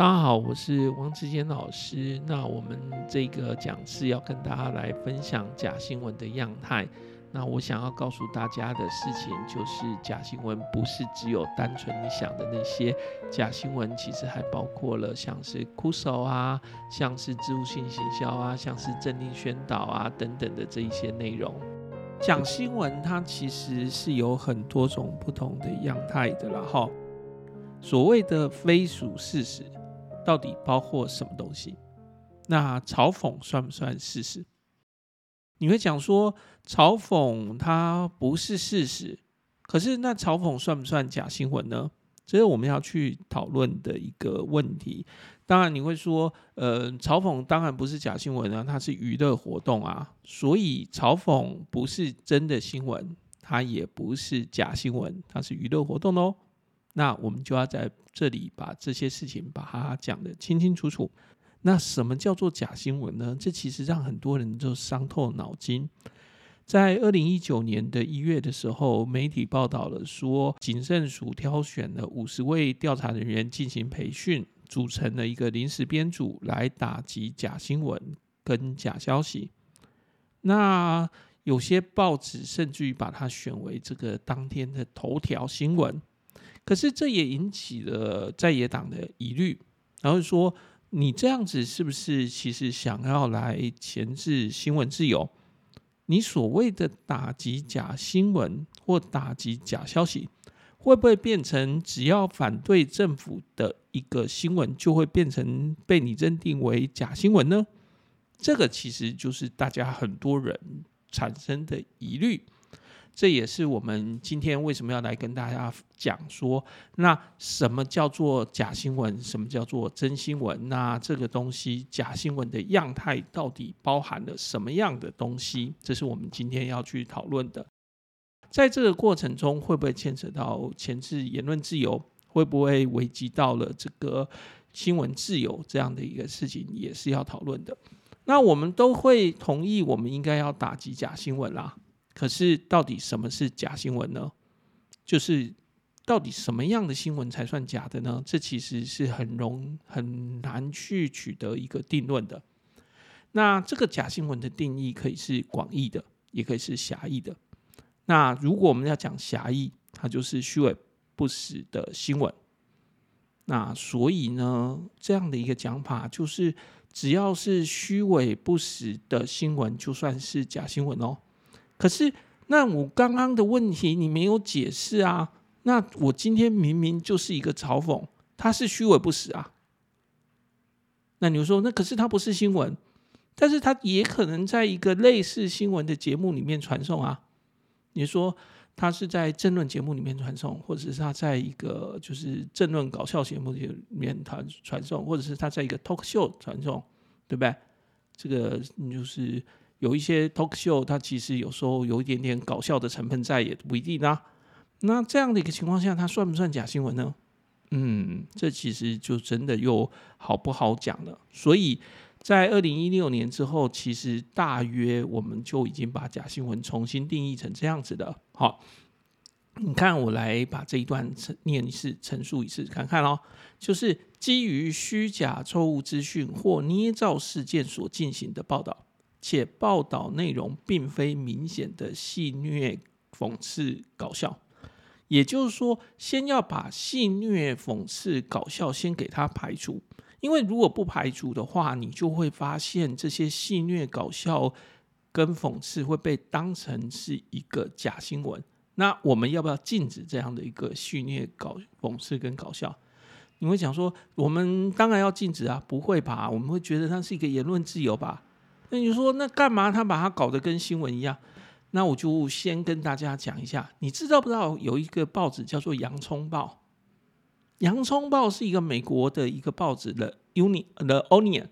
大家好，我是王志坚老师。那我们这个讲次要跟大家来分享假新闻的样态。那我想要告诉大家的事情，就是假新闻不是只有单纯你想的那些，假新闻其实还包括了像是哭手啊，像是植物性行销啊，像是政令宣导啊等等的这一些内容。讲新闻它其实是有很多种不同的样态的了哈。所谓的非属事实。到底包括什么东西？那嘲讽算不算事实？你会讲说嘲讽它不是事实，可是那嘲讽算不算假新闻呢？这是我们要去讨论的一个问题。当然你会说，呃，嘲讽当然不是假新闻啊，它是娱乐活动啊，所以嘲讽不是真的新闻，它也不是假新闻，它是娱乐活动哦。那我们就要在这里把这些事情把它讲得清清楚楚。那什么叫做假新闻呢？这其实让很多人就伤透脑筋。在二零一九年的一月的时候，媒体报道了说，警政署挑选了五十位调查人员进行培训，组成了一个临时编组来打击假新闻跟假消息。那有些报纸甚至于把它选为这个当天的头条新闻。可是这也引起了在野党的疑虑，然后说你这样子是不是其实想要来钳制新闻自由？你所谓的打击假新闻或打击假消息，会不会变成只要反对政府的一个新闻，就会变成被你认定为假新闻呢？这个其实就是大家很多人产生的疑虑。这也是我们今天为什么要来跟大家讲说，那什么叫做假新闻，什么叫做真新闻？那这个东西假新闻的样态到底包含了什么样的东西？这是我们今天要去讨论的。在这个过程中，会不会牵扯到前制言论自由？会不会危及到了这个新闻自由这样的一个事情，也是要讨论的。那我们都会同意，我们应该要打击假新闻啦。可是，到底什么是假新闻呢？就是到底什么样的新闻才算假的呢？这其实是很容很难去取得一个定论的。那这个假新闻的定义可以是广义的，也可以是狭义的。那如果我们要讲狭义，它就是虚伪不实的新闻。那所以呢，这样的一个讲法就是，只要是虚伪不实的新闻，就算是假新闻哦。可是，那我刚刚的问题你没有解释啊？那我今天明明就是一个嘲讽，他是虚伪不实啊。那你说，那可是他不是新闻，但是他也可能在一个类似新闻的节目里面传送啊。你说他是在政论节目里面传送，或者是他在一个就是政论搞笑节目里面传传送，或者是他在一个 talk show 传送，对不对？这个就是。有一些 talk show，它其实有时候有一点点搞笑的成分在，也不一定啊。那这样的一个情况下，它算不算假新闻呢？嗯，这其实就真的又好不好讲了。所以在二零一六年之后，其实大约我们就已经把假新闻重新定义成这样子的。好，你看我来把这一段陈念一次，陈述一次，看看哦。就是基于虚假、错误资讯或捏造事件所进行的报道。且报道内容并非明显的戏谑、讽刺、搞笑，也就是说，先要把戏谑、讽刺、搞笑先给它排除，因为如果不排除的话，你就会发现这些戏谑、搞笑跟讽刺会被当成是一个假新闻。那我们要不要禁止这样的一个戏谑、搞讽刺跟搞笑？你会想说，我们当然要禁止啊，不会吧？我们会觉得它是一个言论自由吧？那你说，那干嘛他把它搞得跟新闻一样？那我就先跟大家讲一下，你知道不知道有一个报纸叫做《洋葱报》？《洋葱报》是一个美国的一个报纸的《Uni The Onion》。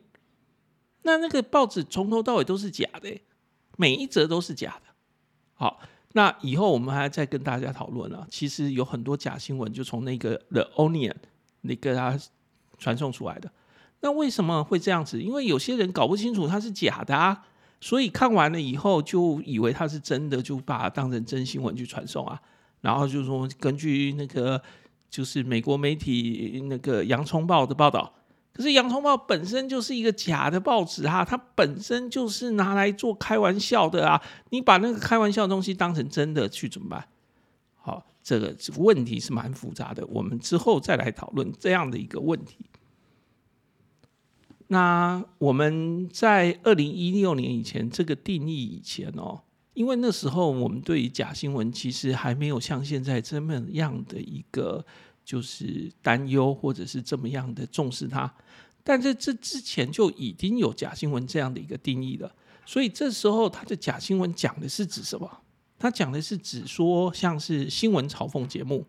那那个报纸从头到尾都是假的，每一则都是假的。好，那以后我们还再跟大家讨论了。其实有很多假新闻就从那个《The Onion》那个它传送出来的。那为什么会这样子？因为有些人搞不清楚它是假的啊，所以看完了以后就以为它是真的，就把它当成真新闻去传送啊。然后就说，根据那个就是美国媒体那个《洋葱报》的报道，可是《洋葱报》本身就是一个假的报纸啊，它本身就是拿来做开玩笑的啊！你把那个开玩笑的东西当成真的去怎么办？好，这个问题是蛮复杂的，我们之后再来讨论这样的一个问题。那我们在二零一六年以前这个定义以前哦，因为那时候我们对于假新闻其实还没有像现在这么样的一个。就是担忧，或者是这么样的重视它，但在这之前就已经有假新闻这样的一个定义了。所以这时候，它的假新闻讲的是指什么？它讲的是指说，像是新闻嘲讽节目，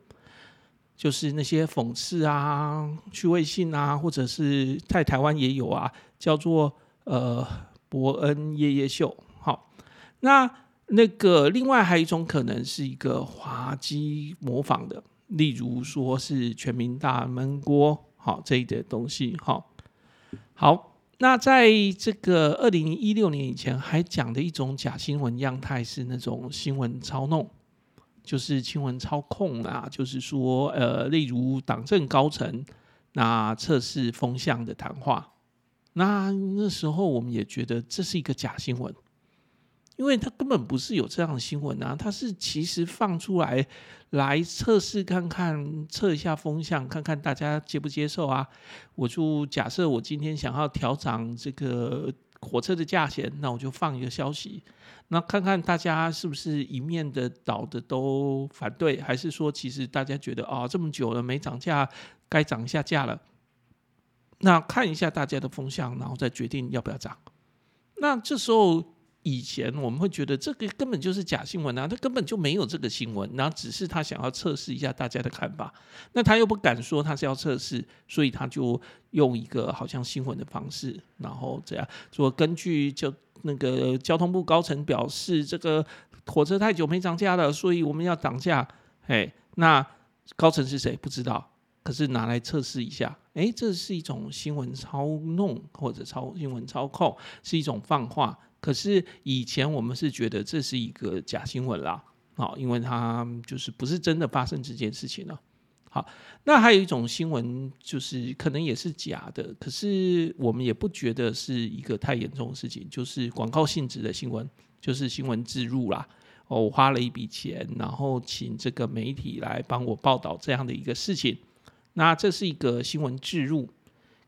就是那些讽刺啊、趣味性啊，或者是在台湾也有啊，叫做呃伯恩夜夜秀。好，那那个另外还有一种可能是一个滑稽模仿的。例如说是全民大闷锅，好这一点东西，好，好。那在这个二零一六年以前，还讲的一种假新闻样态是那种新闻操弄，就是新闻操控啊，就是说，呃，例如党政高层那测试风向的谈话，那那时候我们也觉得这是一个假新闻。因为他根本不是有这样的新闻啊，他是其实放出来来测试看看，测一下风向，看看大家接不接受啊。我就假设我今天想要调涨这个火车的价钱，那我就放一个消息，那看看大家是不是一面的倒的都反对，还是说其实大家觉得啊、这么久了没涨价，该涨一下价了。那看一下大家的风向，然后再决定要不要涨。那这时候。以前我们会觉得这个根本就是假新闻啊，他根本就没有这个新闻，然后只是他想要测试一下大家的看法，那他又不敢说他是要测试，所以他就用一个好像新闻的方式，然后这样说，根据就那个交通部高层表示，这个火车太久没涨价了，所以我们要涨价。哎，那高层是谁不知道，可是拿来测试一下，哎，这是一种新闻操弄或者操新闻操控，是一种放话。可是以前我们是觉得这是一个假新闻啦，好，因为它就是不是真的发生这件事情了。那还有一种新闻，就是可能也是假的，可是我们也不觉得是一个太严重的事情，就是广告性质的新闻，就是新闻置入啦。我花了一笔钱，然后请这个媒体来帮我报道这样的一个事情，那这是一个新闻置入。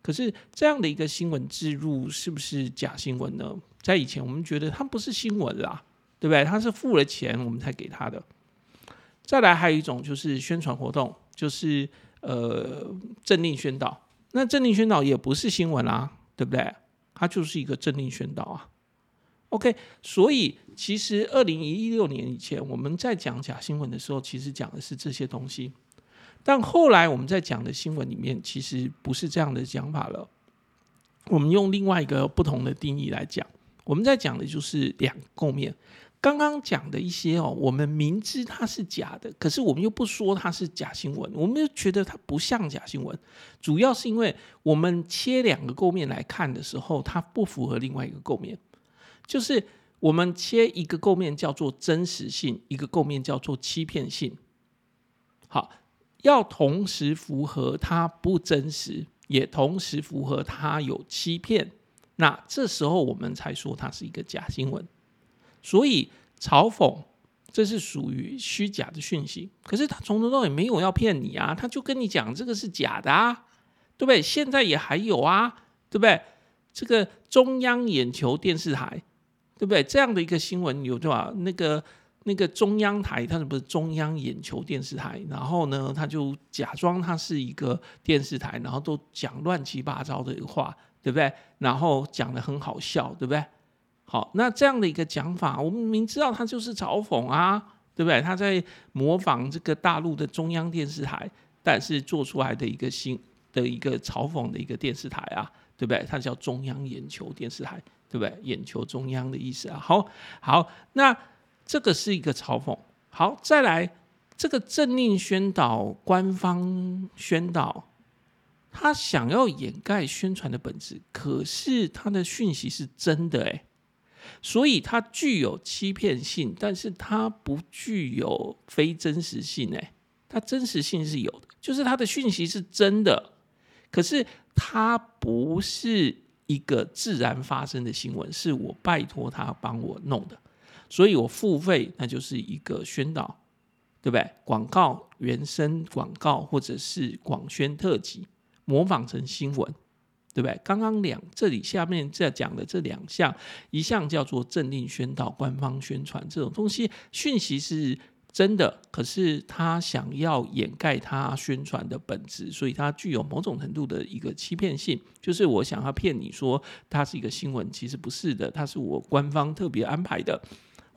可是这样的一个新闻置入是不是假新闻呢？在以前我们觉得它不是新闻啦，对不对？它是付了钱我们才给他的。再来还有一种就是宣传活动，就是呃政令宣导。那政令宣导也不是新闻啦，对不对？它就是一个政令宣导啊。OK，所以其实二零一六年以前我们在讲假新闻的时候，其实讲的是这些东西。但后来我们在讲的新闻里面，其实不是这样的讲法了。我们用另外一个不同的定义来讲，我们在讲的就是两个面。刚刚讲的一些哦，我们明知它是假的，可是我们又不说它是假新闻，我们又觉得它不像假新闻。主要是因为我们切两个构面来看的时候，它不符合另外一个构面，就是我们切一个构面叫做真实性，一个构面叫做欺骗性。好。要同时符合它不真实，也同时符合它有欺骗，那这时候我们才说它是一个假新闻。所以嘲讽这是属于虚假的讯息，可是他从头到尾没有要骗你啊，他就跟你讲这个是假的啊，对不对？现在也还有啊，对不对？这个中央眼球电视台，对不对？这样的一个新闻有多少？那个。那个中央台，它是不是中央眼球电视台？然后呢，他就假装他是一个电视台，然后都讲乱七八糟的话，对不对？然后讲的很好笑，对不对？好，那这样的一个讲法，我们明知道他就是嘲讽啊，对不对？他在模仿这个大陆的中央电视台，但是做出来的一个新的一个嘲讽的一个电视台啊，对不对？它叫中央眼球电视台，对不对？眼球中央的意思啊。好，好，那。这个是一个嘲讽。好，再来这个政令宣导，官方宣导，他想要掩盖宣传的本质，可是他的讯息是真的诶，所以它具有欺骗性，但是它不具有非真实性诶，它真实性是有的，就是它的讯息是真的，可是它不是一个自然发生的新闻，是我拜托他帮我弄的，所以我付费，那就是一个宣导，对不对？广告、原声广告或者是广宣特辑，模仿成新闻。对不对？刚刚两这里下面在讲的这两项，一项叫做政令宣导、官方宣传这种东西，讯息是真的，可是他想要掩盖他宣传的本质，所以它具有某种程度的一个欺骗性，就是我想要骗你说它是一个新闻，其实不是的，它是我官方特别安排的。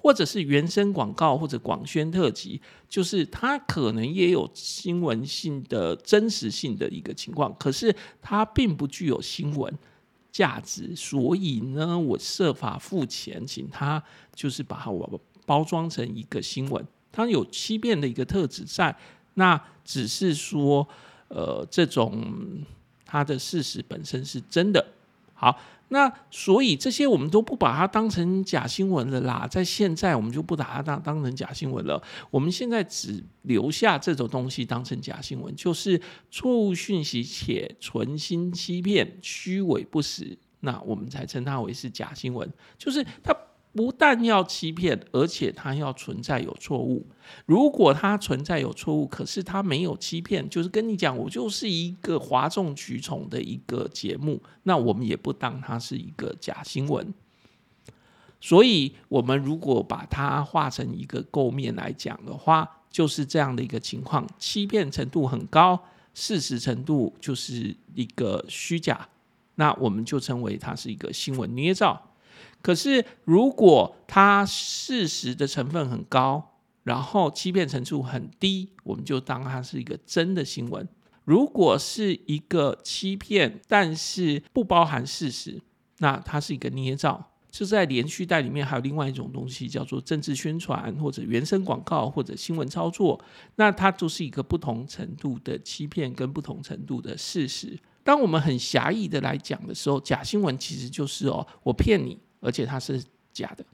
或者是原生广告或者广宣特辑，就是它可能也有新闻性的真实性的一个情况，可是它并不具有新闻价值，所以呢，我设法付钱请他，就是把我包装成一个新闻，它有欺骗的一个特质在，那只是说，呃，这种它的事实本身是真的，好。那所以这些我们都不把它当成假新闻了啦，在现在我们就不把它当当成假新闻了。我们现在只留下这种东西当成假新闻，就是错误讯息且存心欺骗、虚伪不实，那我们才称它为是假新闻，就是它。不但要欺骗，而且它要存在有错误。如果它存在有错误，可是它没有欺骗，就是跟你讲，我就是一个哗众取宠的一个节目，那我们也不当它是一个假新闻。所以，我们如果把它画成一个构面来讲的话，就是这样的一个情况：欺骗程度很高，事实程度就是一个虚假，那我们就称为它是一个新闻捏造。可是，如果它事实的成分很高，然后欺骗程度很低，我们就当它是一个真的新闻。如果是一个欺骗，但是不包含事实，那它是一个捏造。就在连续带里面还有另外一种东西，叫做政治宣传或者原生广告或者新闻操作，那它就是一个不同程度的欺骗跟不同程度的事实。当我们很狭义的来讲的时候，假新闻其实就是哦，我骗你。而且它是假的，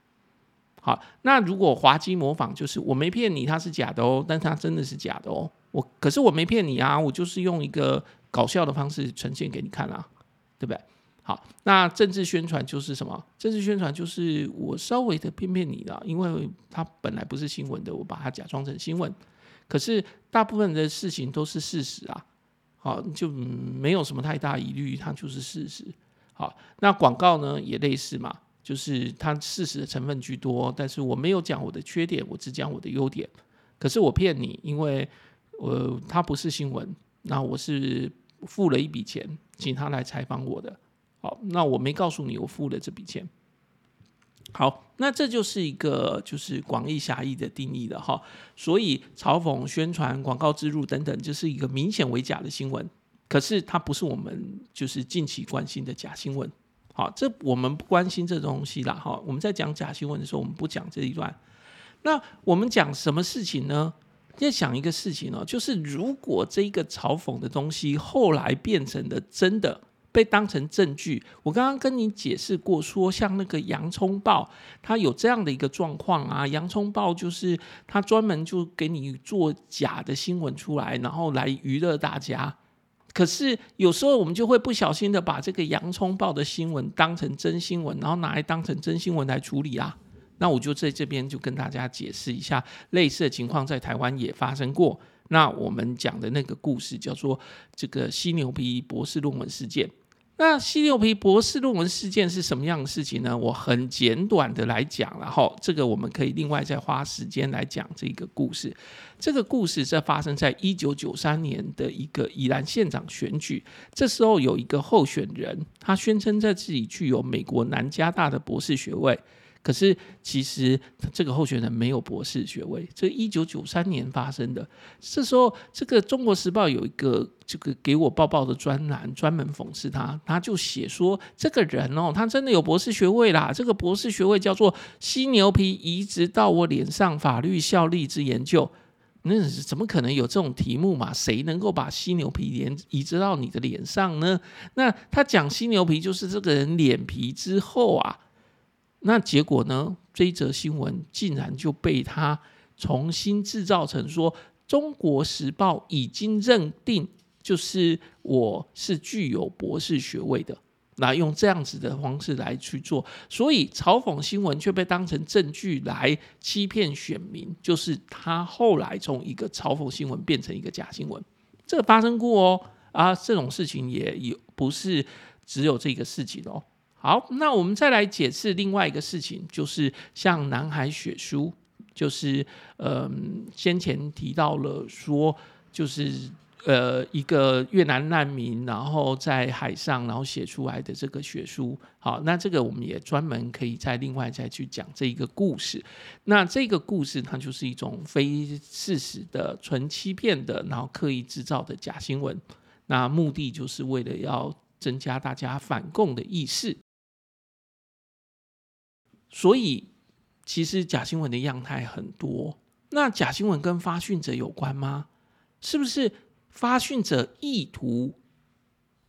好，那如果滑稽模仿，就是我没骗你，它是假的哦，但它真的是假的哦，我可是我没骗你啊，我就是用一个搞笑的方式呈现给你看啊，对不对？好，那政治宣传就是什么？政治宣传就是我稍微的骗骗你了，因为它本来不是新闻的，我把它假装成新闻，可是大部分的事情都是事实啊，好，就没有什么太大疑虑，它就是事实。好，那广告呢也类似嘛。就是它事实的成分居多，但是我没有讲我的缺点，我只讲我的优点。可是我骗你，因为呃，它不是新闻，那我是付了一笔钱，请他来采访我的。好，那我没告诉你我付了这笔钱。好，那这就是一个就是广义狭义的定义了哈。所以嘲讽、宣传、广告植入等等，就是一个明显为假的新闻。可是它不是我们就是近期关心的假新闻。好，这我们不关心这东西啦。哈，我们在讲假新闻的时候，我们不讲这一段。那我们讲什么事情呢？在想一个事情哦，就是如果这一个嘲讽的东西后来变成了真的，被当成证据。我刚刚跟你解释过，说像那个洋葱报，它有这样的一个状况啊。洋葱报就是它专门就给你做假的新闻出来，然后来娱乐大家。可是有时候我们就会不小心的把这个洋葱报的新闻当成真新闻，然后拿来当成真新闻来处理啊。那我就在这边就跟大家解释一下，类似的情况在台湾也发生过。那我们讲的那个故事叫做这个犀牛皮博士论文事件。那犀牛皮博士论文事件是什么样的事情呢？我很简短的来讲，然后这个我们可以另外再花时间来讲这个故事。这个故事是发生在一九九三年的一个宜兰县长选举，这时候有一个候选人，他宣称在自己具有美国南加大的博士学位。可是，其实这个候选人没有博士学位。这一九九三年发生的，这时候，这个《中国时报》有一个这个给我报报的专栏，专门讽刺他。他就写说，这个人哦，他真的有博士学位啦。这个博士学位叫做“犀牛皮移植到我脸上法律效力之研究”。那怎么可能有这种题目嘛？谁能够把犀牛皮连移植到你的脸上呢？那他讲犀牛皮，就是这个人脸皮之厚啊。那结果呢？这一则新闻竟然就被他重新制造成说，《中国时报》已经认定就是我是具有博士学位的。那用这样子的方式来去做，所以嘲讽新闻却被当成证据来欺骗选民，就是他后来从一个嘲讽新闻变成一个假新闻，这个发生过哦啊，这种事情也有不是只有这个事情哦。好，那我们再来解释另外一个事情，就是像南海血书，就是嗯，先前提到了说，就是。呃，一个越南难民，然后在海上，然后写出来的这个血书，好，那这个我们也专门可以再另外再去讲这一个故事。那这个故事它就是一种非事实的、纯欺骗的，然后刻意制造的假新闻。那目的就是为了要增加大家反共的意识。所以，其实假新闻的样态很多。那假新闻跟发讯者有关吗？是不是？发讯者意图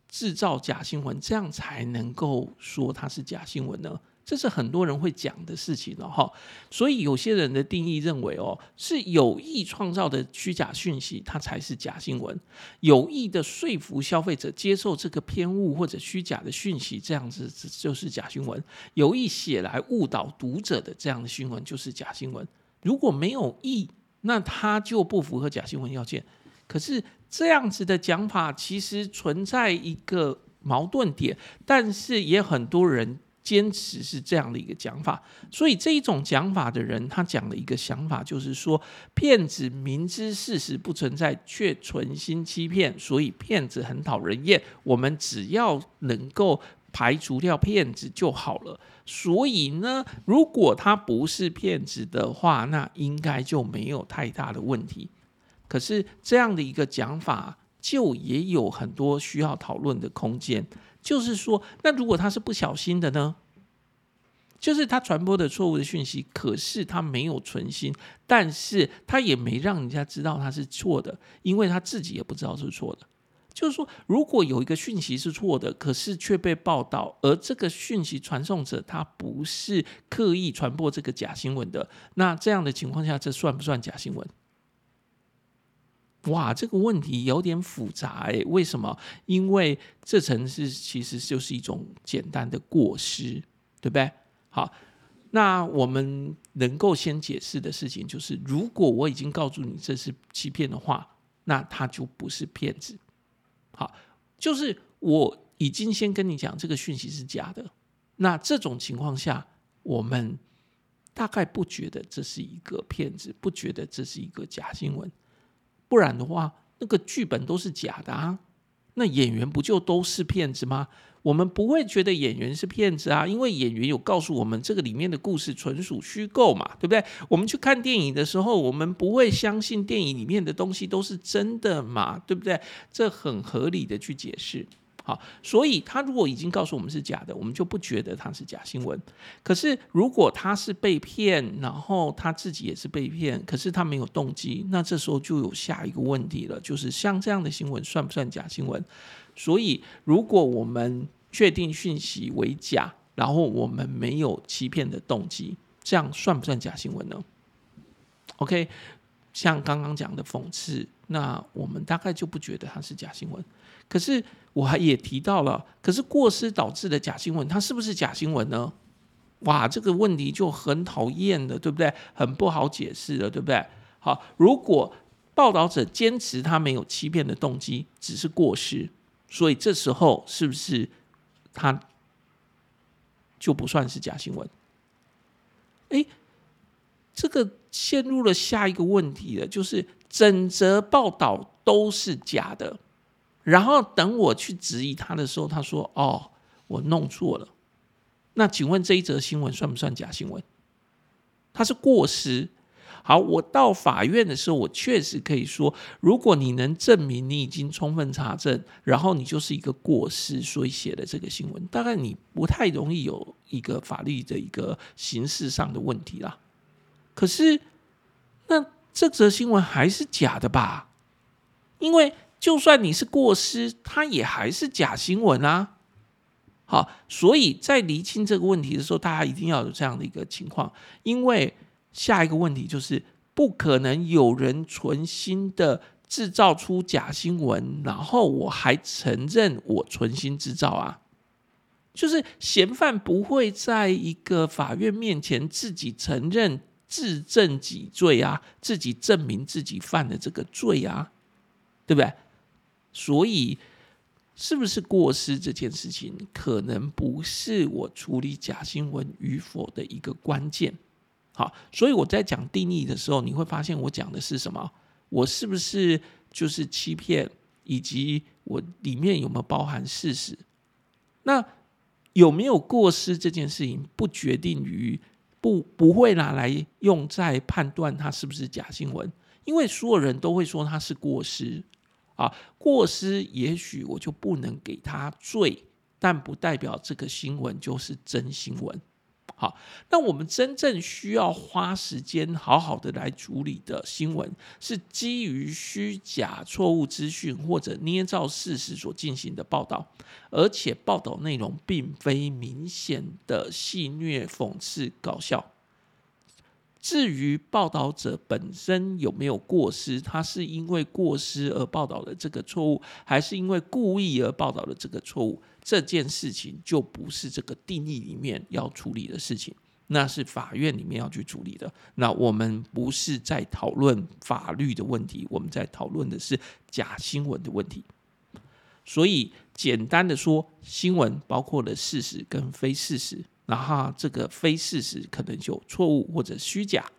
制造假新闻，这样才能够说它是假新闻呢？这是很多人会讲的事情了哈。所以有些人的定义认为，哦，是有意创造的虚假讯息，它才是假新闻；有意的说服消费者接受这个偏误或者虚假的讯息，这样子就是假新闻；有意写来误导读者的这样的新闻就是假新闻。如果没有意，那它就不符合假新闻要件。可是这样子的讲法其实存在一个矛盾点，但是也很多人坚持是这样的一个讲法。所以这一种讲法的人，他讲的一个想法就是说，骗子明知事实不存在，却存心欺骗，所以骗子很讨人厌。我们只要能够排除掉骗子就好了。所以呢，如果他不是骗子的话，那应该就没有太大的问题。可是这样的一个讲法，就也有很多需要讨论的空间。就是说，那如果他是不小心的呢？就是他传播的错误的讯息，可是他没有存心，但是他也没让人家知道他是错的，因为他自己也不知道是错的。就是说，如果有一个讯息是错的，可是却被报道，而这个讯息传送者他不是刻意传播这个假新闻的，那这样的情况下，这算不算假新闻？哇，这个问题有点复杂诶，为什么？因为这层是其实就是一种简单的过失，对不对？好，那我们能够先解释的事情就是，如果我已经告诉你这是欺骗的话，那他就不是骗子。好，就是我已经先跟你讲这个讯息是假的，那这种情况下，我们大概不觉得这是一个骗子，不觉得这是一个假新闻。不然的话，那个剧本都是假的啊，那演员不就都是骗子吗？我们不会觉得演员是骗子啊，因为演员有告诉我们这个里面的故事纯属虚构嘛，对不对？我们去看电影的时候，我们不会相信电影里面的东西都是真的嘛，对不对？这很合理的去解释。好，所以他如果已经告诉我们是假的，我们就不觉得他是假新闻。可是如果他是被骗，然后他自己也是被骗，可是他没有动机，那这时候就有下一个问题了，就是像这样的新闻算不算假新闻？所以如果我们确定讯息为假，然后我们没有欺骗的动机，这样算不算假新闻呢？OK，像刚刚讲的讽刺，那我们大概就不觉得它是假新闻。可是我还也提到了，可是过失导致的假新闻，它是不是假新闻呢？哇，这个问题就很讨厌了，对不对？很不好解释了，对不对？好，如果报道者坚持他没有欺骗的动机，只是过失，所以这时候是不是他就不算是假新闻？诶，这个陷入了下一个问题了，就是整则报道都是假的。然后等我去质疑他的时候，他说：“哦，我弄错了。”那请问这一则新闻算不算假新闻？它是过失。好，我到法院的时候，我确实可以说，如果你能证明你已经充分查证，然后你就是一个过失，所以写的这个新闻，大概你不太容易有一个法律的一个形式上的问题啦。可是，那这则新闻还是假的吧？因为。就算你是过失，它也还是假新闻啊。好，所以在厘清这个问题的时候，大家一定要有这样的一个情况，因为下一个问题就是不可能有人存心的制造出假新闻，然后我还承认我存心制造啊。就是嫌犯不会在一个法院面前自己承认自证己罪啊，自己证明自己犯了这个罪啊，对不对？所以，是不是过失这件事情，可能不是我处理假新闻与否的一个关键。好，所以我在讲定义的时候，你会发现我讲的是什么？我是不是就是欺骗，以及我里面有没有包含事实？那有没有过失这件事情，不决定于不不会拿来用在判断它是不是假新闻，因为所有人都会说它是过失啊，过失也许我就不能给他罪，但不代表这个新闻就是真新闻。好，那我们真正需要花时间好好的来处理的新闻，是基于虚假、错误资讯或者捏造事实所进行的报道，而且报道内容并非明显的戏谑、讽刺、搞笑。至于报道者本身有没有过失，他是因为过失而报道的这个错误，还是因为故意而报道的这个错误？这件事情就不是这个定义里面要处理的事情，那是法院里面要去处理的。那我们不是在讨论法律的问题，我们在讨论的是假新闻的问题。所以简单的说，新闻包括了事实跟非事实，然后这个非事实可能就错误或者虚假。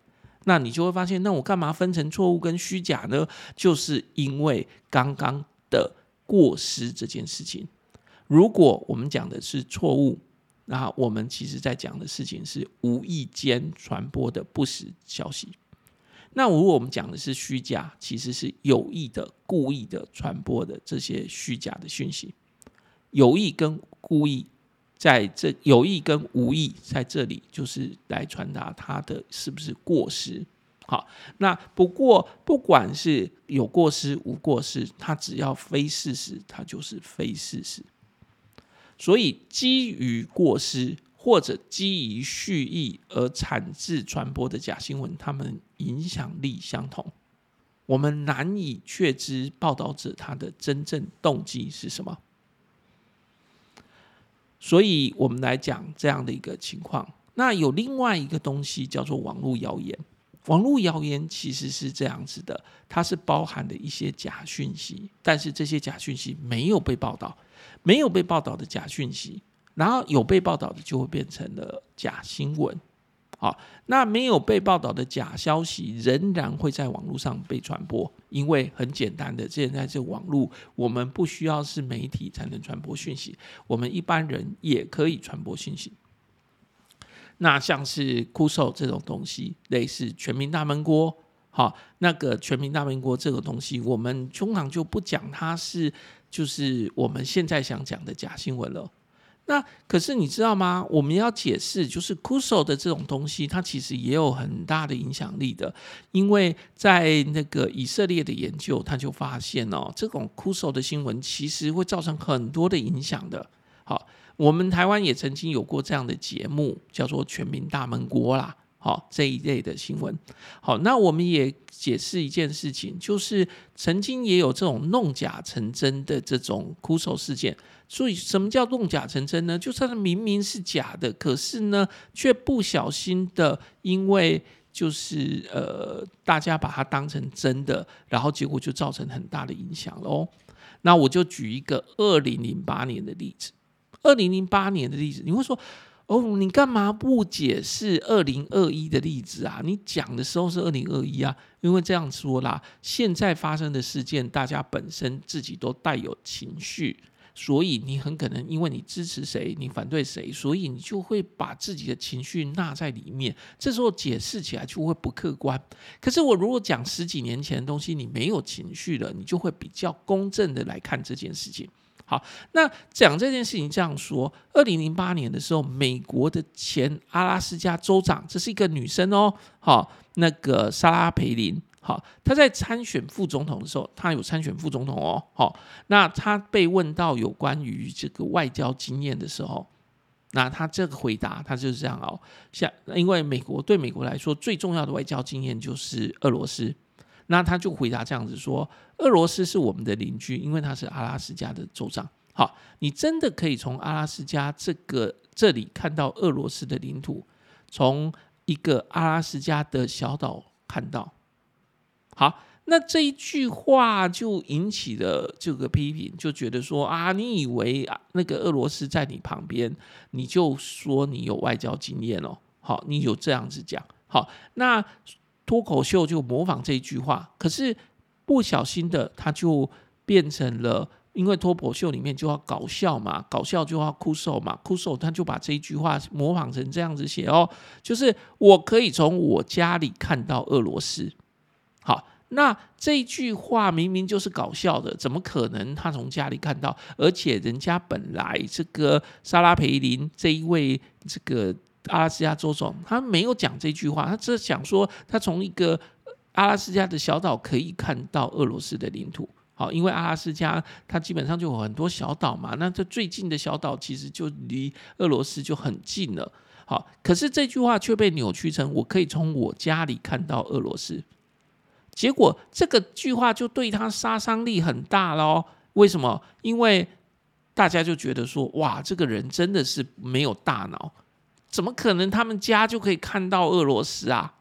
那你就会发现，那我干嘛分成错误跟虚假呢？就是因为刚刚的过失这件事情。如果我们讲的是错误，那我们其实在讲的事情是无意间传播的不实消息。那如果我们讲的是虚假，其实是有意的、故意的传播的这些虚假的讯息。有意跟故意在这，有意跟无意在这里，就是来传达他的是不是过失。好，那不过不管是有过失无过失，它只要非事实，它就是非事实。所以，基于过失或者基于蓄意而产制传播的假新闻，他们影响力相同，我们难以确知报道者他的真正动机是什么。所以我们来讲这样的一个情况。那有另外一个东西叫做网络谣言。网络谣言其实是这样子的，它是包含的一些假讯息，但是这些假讯息没有被报道。没有被报道的假讯息，然后有被报道的就会变成了假新闻。好，那没有被报道的假消息仍然会在网络上被传播，因为很简单的，现在这网络，我们不需要是媒体才能传播讯息，我们一般人也可以传播讯息。那像是酷搜这种东西，类似全民大闷锅。好，那个全民大闷锅这个东西，我们通常就不讲它是就是我们现在想讲的假新闻了。那可是你知道吗？我们要解释，就是 Kuso 的这种东西，它其实也有很大的影响力的，因为在那个以色列的研究，他就发现哦，这种 Kuso 的新闻其实会造成很多的影响的。好，我们台湾也曾经有过这样的节目，叫做《全民大闷锅》啦。好，这一类的新闻。好，那我们也解释一件事情，就是曾经也有这种弄假成真的这种枯手事件。所以，什么叫弄假成真呢？就是它明明是假的，可是呢，却不小心的，因为就是呃，大家把它当成真的，然后结果就造成很大的影响喽。那我就举一个二零零八年的例子。二零零八年的例子，你会说？哦，你干嘛不解释二零二一的例子啊？你讲的时候是二零二一啊，因为这样说啦，现在发生的事件，大家本身自己都带有情绪，所以你很可能因为你支持谁，你反对谁，所以你就会把自己的情绪纳在里面，这时候解释起来就会不客观。可是我如果讲十几年前的东西，你没有情绪了，你就会比较公正的来看这件事情。好，那讲这件事情这样说，二零零八年的时候，美国的前阿拉斯加州长，这是一个女生哦，好，那个莎拉培林，好，她在参选副总统的时候，她有参选副总统哦，好，那她被问到有关于这个外交经验的时候，那她这个回答，她就是这样哦，像因为美国对美国来说最重要的外交经验就是俄罗斯。那他就回答这样子说：“俄罗斯是我们的邻居，因为他是阿拉斯加的州长。好，你真的可以从阿拉斯加这个这里看到俄罗斯的领土，从一个阿拉斯加的小岛看到。好，那这一句话就引起了这个批评，就觉得说啊，你以为啊那个俄罗斯在你旁边，你就说你有外交经验哦？好，你有这样子讲。好，那。”脱口秀就模仿这一句话，可是不小心的，他就变成了，因为脱口秀里面就要搞笑嘛，搞笑就要哭手嘛，哭手他就把这一句话模仿成这样子写哦，就是我可以从我家里看到俄罗斯。好，那这句话明明就是搞笑的，怎么可能他从家里看到？而且人家本来这个莎拉培林这一位这个。阿拉斯加州长他没有讲这句话，他只是想说他从一个阿拉斯加的小岛可以看到俄罗斯的领土。好，因为阿拉斯加它基本上就有很多小岛嘛，那这最近的小岛其实就离俄罗斯就很近了。好，可是这句话却被扭曲成我可以从我家里看到俄罗斯，结果这个句话就对他杀伤力很大喽。为什么？因为大家就觉得说，哇，这个人真的是没有大脑。怎么可能他们家就可以看到俄罗斯啊？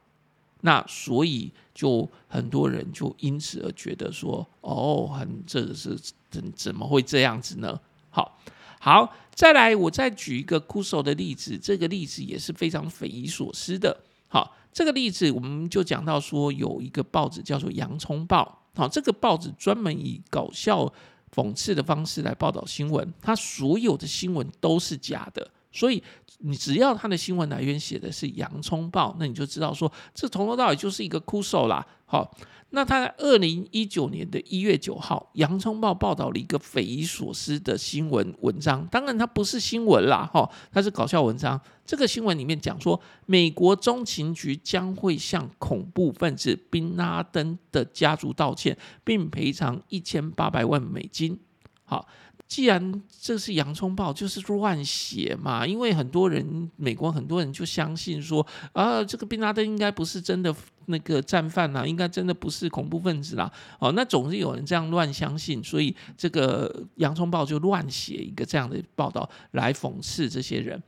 那所以就很多人就因此而觉得说，哦，很这个是怎怎么会这样子呢？好，好，再来，我再举一个酷手的例子，这个例子也是非常匪夷所思的。好，这个例子我们就讲到说，有一个报纸叫做《洋葱报》，好，这个报纸专门以搞笑讽刺的方式来报道新闻，它所有的新闻都是假的。所以，你只要他的新闻来源写的是《洋葱报》，那你就知道说，这从头到尾就是一个哭手啦。好，那他在二零一九年的一月九号，《洋葱报》报道了一个匪夷所思的新闻文章。当然，它不是新闻啦，哈，它是搞笑文章。这个新闻里面讲说，美国中情局将会向恐怖分子宾拉登的家族道歉，并赔偿一千八百万美金。好。既然这是洋葱报，就是乱写嘛。因为很多人，美国很多人就相信说，啊，这个宾拉登应该不是真的那个战犯啦，应该真的不是恐怖分子啦。哦，那总是有人这样乱相信，所以这个洋葱报就乱写一个这样的报道来讽刺这些人。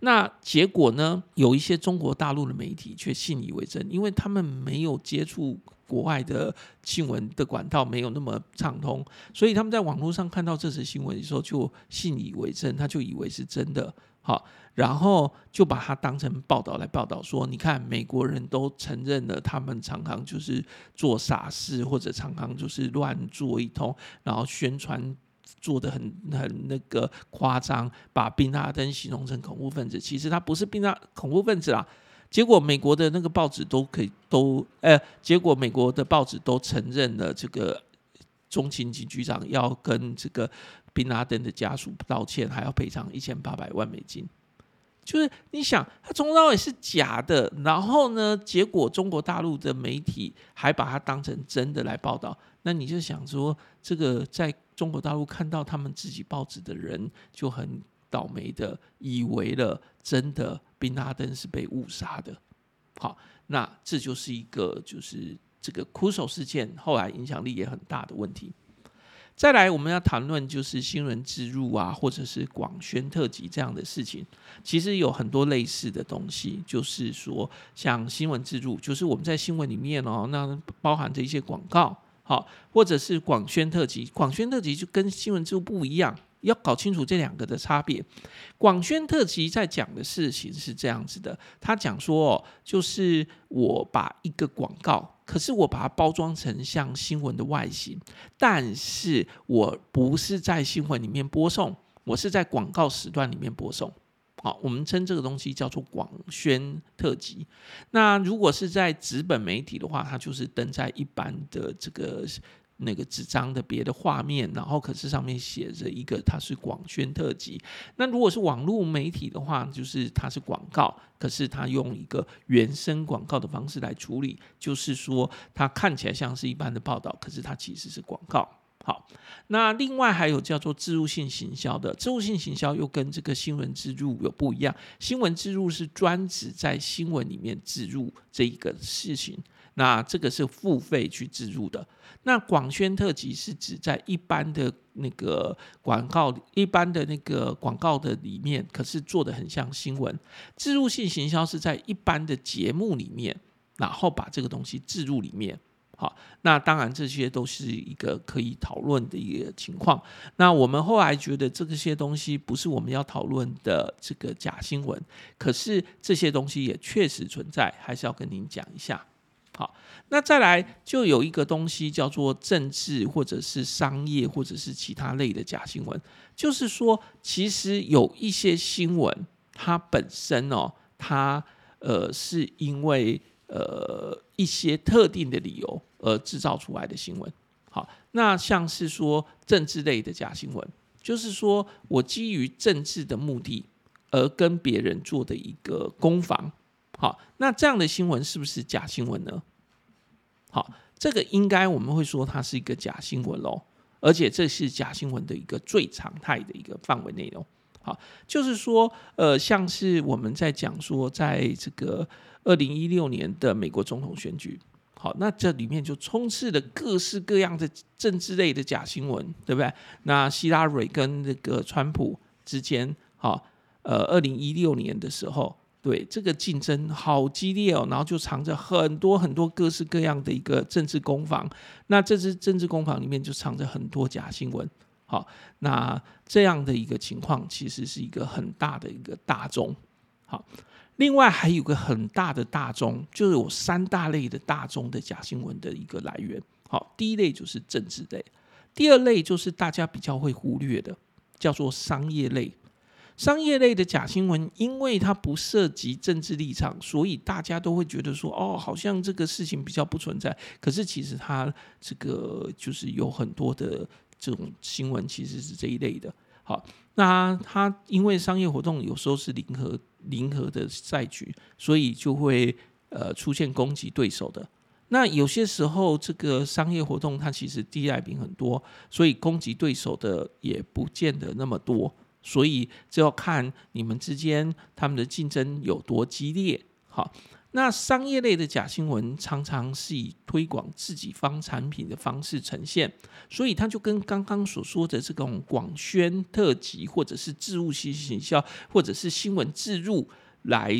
那结果呢？有一些中国大陆的媒体却信以为真，因为他们没有接触。国外的新闻的管道没有那么畅通，所以他们在网络上看到这则新闻的时候就信以为真，他就以为是真的，好，然后就把它当成报道来报道，说你看美国人都承认了，他们常常就是做傻事，或者常常就是乱做一通，然后宣传做的很很那个夸张，把宾拉登形容成恐怖分子，其实他不是宾拉恐怖分子啦。结果美国的那个报纸都可以都，呃，结果美国的报纸都承认了这个中情局局长要跟这个宾拉登的家属道歉，还要赔偿一千八百万美金。就是你想，他从头到尾是假的，然后呢，结果中国大陆的媒体还把它当成真的来报道，那你就想说，这个在中国大陆看到他们自己报纸的人就很倒霉的，以为了真的。宾拉登是被误杀的，好，那这就是一个就是这个哭手事件后来影响力也很大的问题。再来，我们要谈论就是新闻置入啊，或者是广宣特辑这样的事情，其实有很多类似的东西，就是说像新闻置入，就是我们在新闻里面哦，那包含着一些广告，好，或者是广宣特辑，广宣特辑就跟新闻置入不一样。要搞清楚这两个的差别。广宣特辑在讲的事情是这样子的，他讲说哦，就是我把一个广告，可是我把它包装成像新闻的外形，但是我不是在新闻里面播送，我是在广告时段里面播送。好，我们称这个东西叫做广宣特辑。那如果是在纸本媒体的话，它就是登在一般的这个。那个纸张的别的画面，然后可是上面写着一个它是广宣特辑。那如果是网络媒体的话，就是它是广告，可是它用一个原生广告的方式来处理，就是说它看起来像是一般的报道，可是它其实是广告。好，那另外还有叫做置入性行销的，置入性行销又跟这个新闻置入有不一样。新闻置入是专指在新闻里面置入这一个事情。那这个是付费去置入的。那广宣特辑是指在一般的那个广告、一般的那个广告的里面，可是做得很像新闻。置入性行销是在一般的节目里面，然后把这个东西置入里面。好，那当然这些都是一个可以讨论的一个情况。那我们后来觉得这些东西不是我们要讨论的这个假新闻，可是这些东西也确实存在，还是要跟您讲一下。好，那再来就有一个东西叫做政治或者是商业或者是其他类的假新闻，就是说其实有一些新闻它本身哦，它呃是因为呃一些特定的理由而制造出来的新闻。好，那像是说政治类的假新闻，就是说我基于政治的目的而跟别人做的一个攻防。好，那这样的新闻是不是假新闻呢？好，这个应该我们会说它是一个假新闻喽，而且这是假新闻的一个最常态的一个范围内容。好，就是说，呃，像是我们在讲说，在这个二零一六年的美国总统选举，好，那这里面就充斥了各式各样的政治类的假新闻，对不对？那希拉蕊跟那个川普之间，好，呃，二零一六年的时候。对，这个竞争好激烈哦，然后就藏着很多很多各式各样的一个政治攻防。那这支政治攻防里面就藏着很多假新闻。好，那这样的一个情况其实是一个很大的一个大宗。好，另外还有个很大的大宗，就是有三大类的大宗的假新闻的一个来源。好，第一类就是政治类，第二类就是大家比较会忽略的，叫做商业类。商业类的假新闻，因为它不涉及政治立场，所以大家都会觉得说，哦，好像这个事情比较不存在。可是其实它这个就是有很多的这种新闻，其实是这一类的。好，那他因为商业活动有时候是零和零和的赛局，所以就会呃出现攻击对手的。那有些时候这个商业活动它其实替代品很多，所以攻击对手的也不见得那么多。所以就要看你们之间他们的竞争有多激烈。好，那商业类的假新闻常常是以推广自己方产品的方式呈现，所以它就跟刚刚所说的这种广宣特辑，或者是置入性行销，或者是新闻置入来，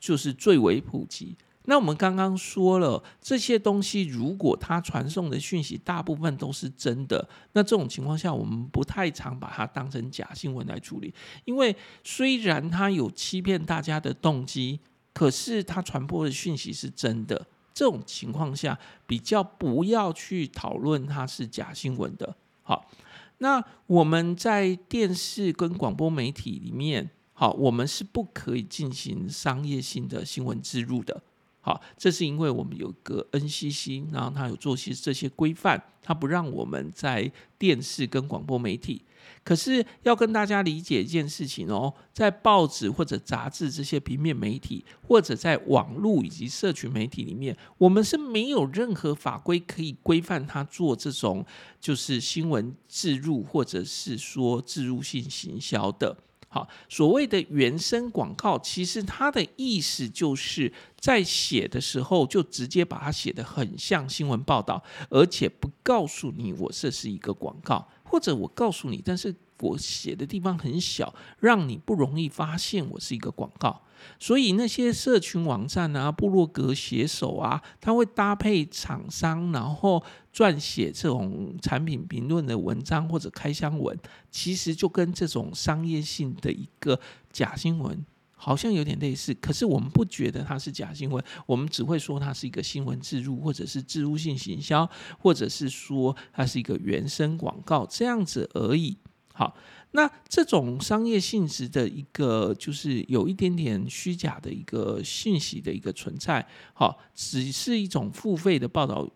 就是最为普及。那我们刚刚说了这些东西，如果它传送的讯息大部分都是真的，那这种情况下，我们不太常把它当成假新闻来处理，因为虽然它有欺骗大家的动机，可是它传播的讯息是真的。这种情况下，比较不要去讨论它是假新闻的。好，那我们在电视跟广播媒体里面，好，我们是不可以进行商业性的新闻植入的。好，这是因为我们有个 NCC，然后它有做些这些规范，它不让我们在电视跟广播媒体。可是要跟大家理解一件事情哦，在报纸或者杂志这些平面媒体，或者在网络以及社群媒体里面，我们是没有任何法规可以规范它做这种就是新闻置入，或者是说置入性行销的。好，所谓的原生广告，其实它的意思就是在写的时候就直接把它写得很像新闻报道，而且不告诉你我这是一个广告，或者我告诉你，但是我写的地方很小，让你不容易发现我是一个广告。所以那些社群网站啊、部落格写手啊，他会搭配厂商，然后撰写这种产品评论的文章或者开箱文，其实就跟这种商业性的一个假新闻好像有点类似。可是我们不觉得它是假新闻，我们只会说它是一个新闻置入，或者是置入性行销，或者是说它是一个原生广告这样子而已。好。那这种商业性质的一个，就是有一点点虚假的一个信息的一个存在，好，只是一种付费的报道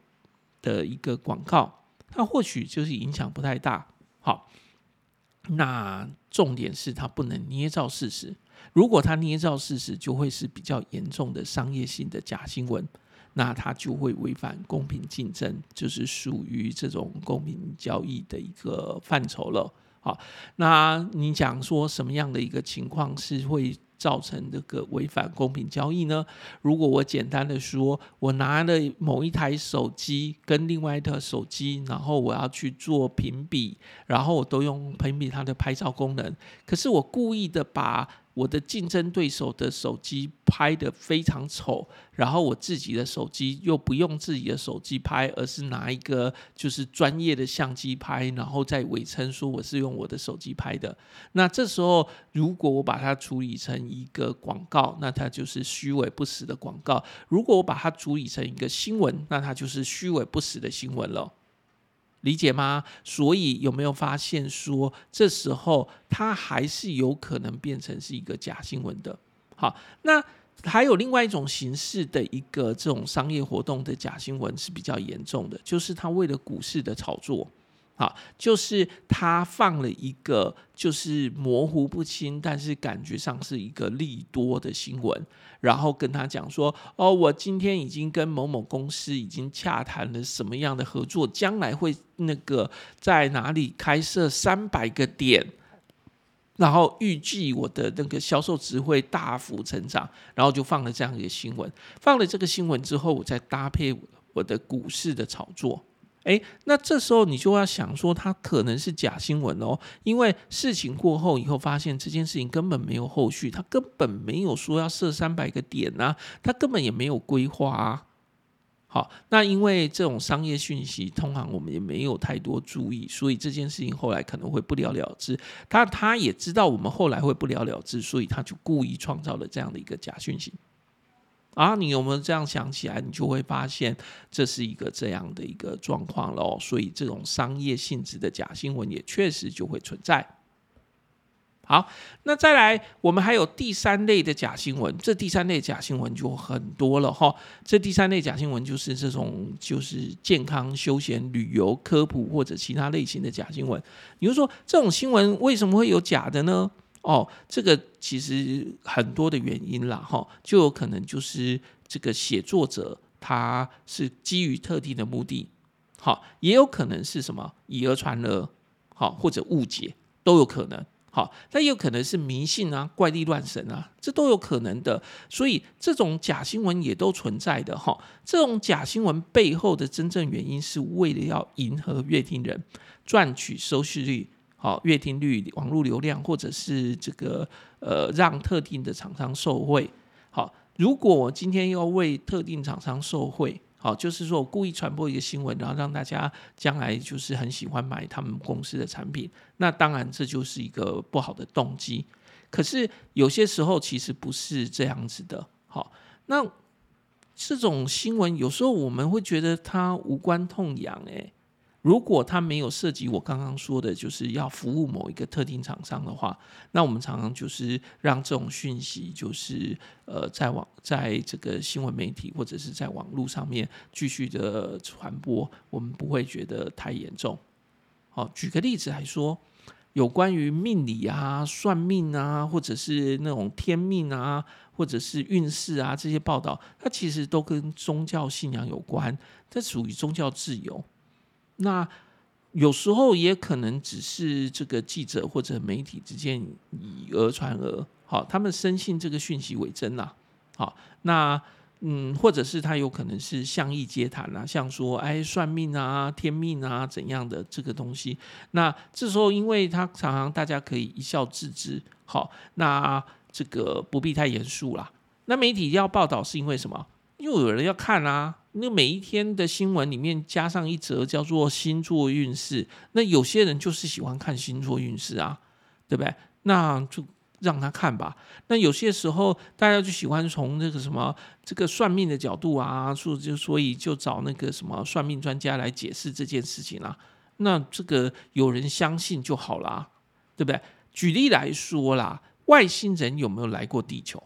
的一个广告，它或许就是影响不太大。好，那重点是它不能捏造事实，如果它捏造事实，就会是比较严重的商业性的假新闻，那它就会违反公平竞争，就是属于这种公平交易的一个范畴了。好，那你讲说什么样的一个情况是会造成这个违反公平交易呢？如果我简单的说，我拿了某一台手机跟另外一台手机，然后我要去做评比，然后我都用评比它的拍照功能，可是我故意的把我的竞争对手的手机拍得非常丑，然后我自己的手机又不用自己的手机拍，而是拿一个就是专业的相机拍，然后再伪称说我是用我的手机拍的。那这时候，如果我把它处理成一个广告，那它就是虚伪不实的广告；如果我把它处理成一个新闻，那它就是虚伪不实的新闻了。理解吗？所以有没有发现说，这时候它还是有可能变成是一个假新闻的？好，那还有另外一种形式的一个这种商业活动的假新闻是比较严重的，就是他为了股市的炒作。好，就是他放了一个就是模糊不清，但是感觉上是一个利多的新闻，然后跟他讲说，哦，我今天已经跟某某公司已经洽谈了什么样的合作，将来会那个在哪里开设三百个点，然后预计我的那个销售值会大幅成长，然后就放了这样一个新闻。放了这个新闻之后，我再搭配我的股市的炒作。诶，那这时候你就要想说，它可能是假新闻哦，因为事情过后以后发现这件事情根本没有后续，它根本没有说要设三百个点呐，它根本也没有规划啊。好，那因为这种商业讯息，通常我们也没有太多注意，所以这件事情后来可能会不了了之。他他也知道我们后来会不了了之，所以他就故意创造了这样的一个假讯息。啊，你有没有这样想起来？你就会发现这是一个这样的一个状况喽。所以这种商业性质的假新闻也确实就会存在。好，那再来，我们还有第三类的假新闻。这第三类假新闻就很多了哈。这第三类假新闻就是这种就是健康、休闲、旅游、科普或者其他类型的假新闻。你就说这种新闻为什么会有假的呢？哦，这个其实很多的原因啦，哈，就有可能就是这个写作者他是基于特定的目的，好，也有可能是什么以讹传讹，好，或者误解都有可能，好，那也有可能是迷信啊、怪力乱神啊，这都有可能的，所以这种假新闻也都存在的，哈，这种假新闻背后的真正原因是为了要迎合阅听人，赚取收视率。好，阅听率、网络流量，或者是这个呃，让特定的厂商受惠。好，如果我今天要为特定厂商受惠，好，就是说我故意传播一个新闻，然后让大家将来就是很喜欢买他们公司的产品，那当然这就是一个不好的动机。可是有些时候其实不是这样子的。好，那这种新闻有时候我们会觉得它无关痛痒，诶。如果它没有涉及我刚刚说的，就是要服务某一个特定厂商的话，那我们常常就是让这种讯息，就是呃，在网在这个新闻媒体或者是在网络上面继续的传播，我们不会觉得太严重。好，举个例子来说，有关于命理啊、算命啊，或者是那种天命啊，或者是运势啊这些报道，它其实都跟宗教信仰有关，这属于宗教自由。那有时候也可能只是这个记者或者媒体之间以讹传讹，好，他们深信这个讯息为真呐，好，那嗯，或者是他有可能是项义接谈啊，像说哎算命啊、天命啊怎样的这个东西，那这时候因为他常常大家可以一笑置之，好，那这个不必太严肃啦。那媒体要报道是因为什么？因为有人要看啊。那每一天的新闻里面加上一则叫做星座运势，那有些人就是喜欢看星座运势啊，对不对？那就让他看吧。那有些时候大家就喜欢从这个什么这个算命的角度啊，所就所以就找那个什么算命专家来解释这件事情啦。那这个有人相信就好啦，对不对？举例来说啦，外星人有没有来过地球？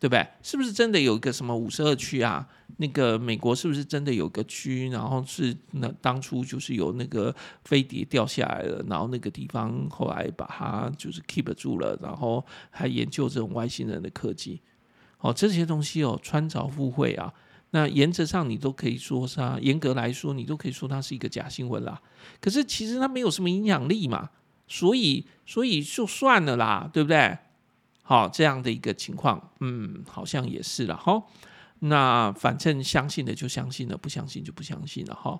对不对？是不是真的有一个什么五十二区啊？那个美国是不是真的有个区？然后是那当初就是有那个飞碟掉下来了，然后那个地方后来把它就是 keep 住了，然后还研究这种外星人的科技。哦，这些东西哦，穿凿附会啊。那原则上你都可以说是啊，严格来说你都可以说它是一个假新闻啦。可是其实它没有什么影响力嘛。所以所以就算了啦，对不对？好，这样的一个情况，嗯，好像也是了哈。那反正相信的就相信了，不相信就不相信了哈。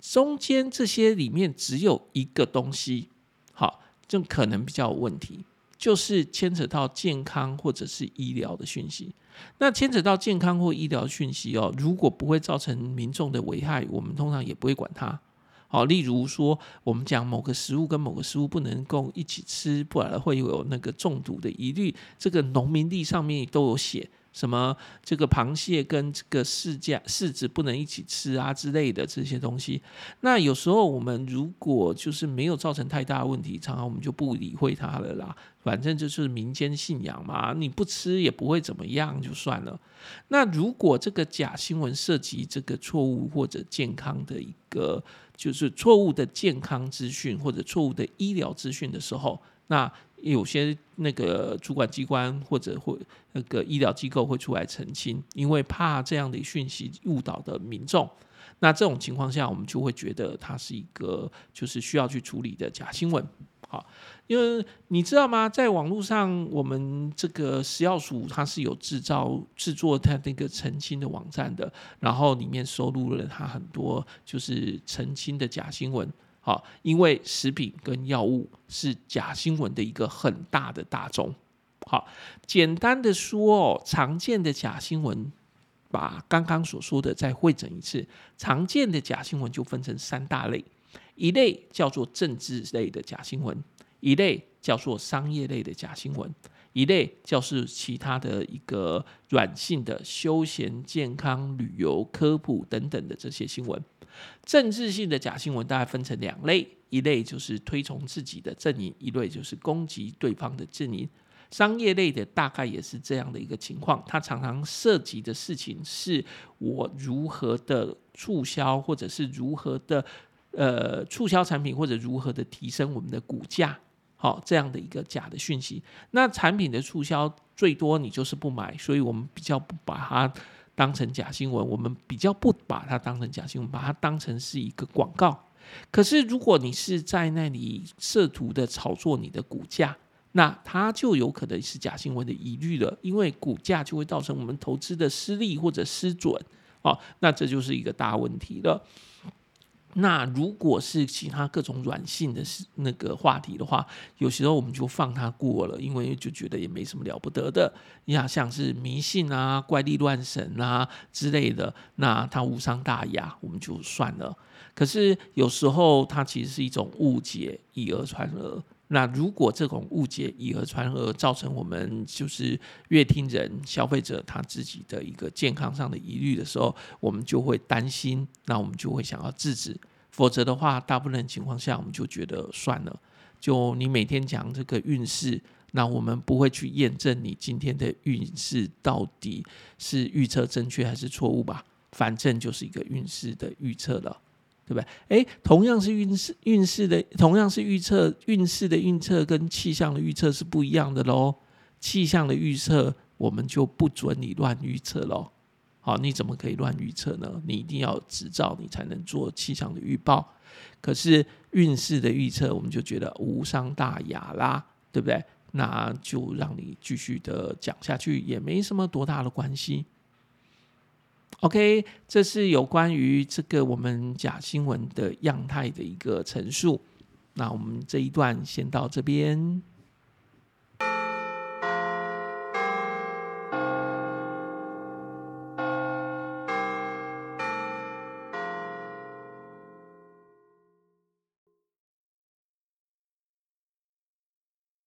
中间这些里面只有一个东西，好，就可能比较有问题，就是牵扯到健康或者是医疗的讯息。那牵扯到健康或医疗讯息哦，如果不会造成民众的危害，我们通常也不会管它。好，例如说，我们讲某个食物跟某个食物不能够一起吃，不然会有那个中毒的疑虑。这个农民地上面都有写。什么这个螃蟹跟这个柿架柿子不能一起吃啊之类的这些东西，那有时候我们如果就是没有造成太大的问题，常常我们就不理会它了啦。反正就是民间信仰嘛，你不吃也不会怎么样，就算了。那如果这个假新闻涉及这个错误或者健康的一个，就是错误的健康资讯或者错误的医疗资讯的时候，那。有些那个主管机关或者或那个医疗机构会出来澄清，因为怕这样的讯息误导的民众。那这种情况下，我们就会觉得它是一个就是需要去处理的假新闻。好，因为你知道吗？在网络上，我们这个食药署它是有制造制作它那个澄清的网站的，然后里面收录了它很多就是澄清的假新闻。好，因为食品跟药物是假新闻的一个很大的大宗。好，简单的说哦，常见的假新闻，把刚刚所说的再汇整一次。常见的假新闻就分成三大类，一类叫做政治类的假新闻，一类叫做商业类的假新闻，一类就是其他的一个软性的休闲、健康、旅游、科普等等的这些新闻。政治性的假新闻大概分成两类，一类就是推崇自己的阵营，一类就是攻击对方的阵营。商业类的大概也是这样的一个情况，它常常涉及的事情是我如何的促销，或者是如何的呃促销产品，或者如何的提升我们的股价，好，这样的一个假的讯息。那产品的促销最多你就是不买，所以我们比较不把它。当成假新闻，我们比较不把它当成假新闻，把它当成是一个广告。可是，如果你是在那里试图的炒作你的股价，那它就有可能是假新闻的疑虑了，因为股价就会造成我们投资的失利或者失准，哦，那这就是一个大问题了。那如果是其他各种软性的那个话题的话，有时候我们就放它过了，因为就觉得也没什么了不得的。你想像是迷信啊、怪力乱神啊之类的，那它无伤大雅，我们就算了。可是有时候它其实是一种误解，以讹传讹。那如果这种误解以讹传讹，造成我们就是乐听人、消费者他自己的一个健康上的疑虑的时候，我们就会担心，那我们就会想要制止。否则的话，大部分情况下我们就觉得算了。就你每天讲这个运势，那我们不会去验证你今天的运势到底是预测正确还是错误吧？反正就是一个运势的预测了。对不对？诶，同样是运势，运势的同样是预测，运势的预测跟气象的预测是不一样的喽。气象的预测，我们就不准你乱预测喽。好，你怎么可以乱预测呢？你一定要执照，你才能做气象的预报。可是运势的预测，我们就觉得无伤大雅啦，对不对？那就让你继续的讲下去，也没什么多大的关系。OK，这是有关于这个我们假新闻的样态的一个陈述。那我们这一段先到这边。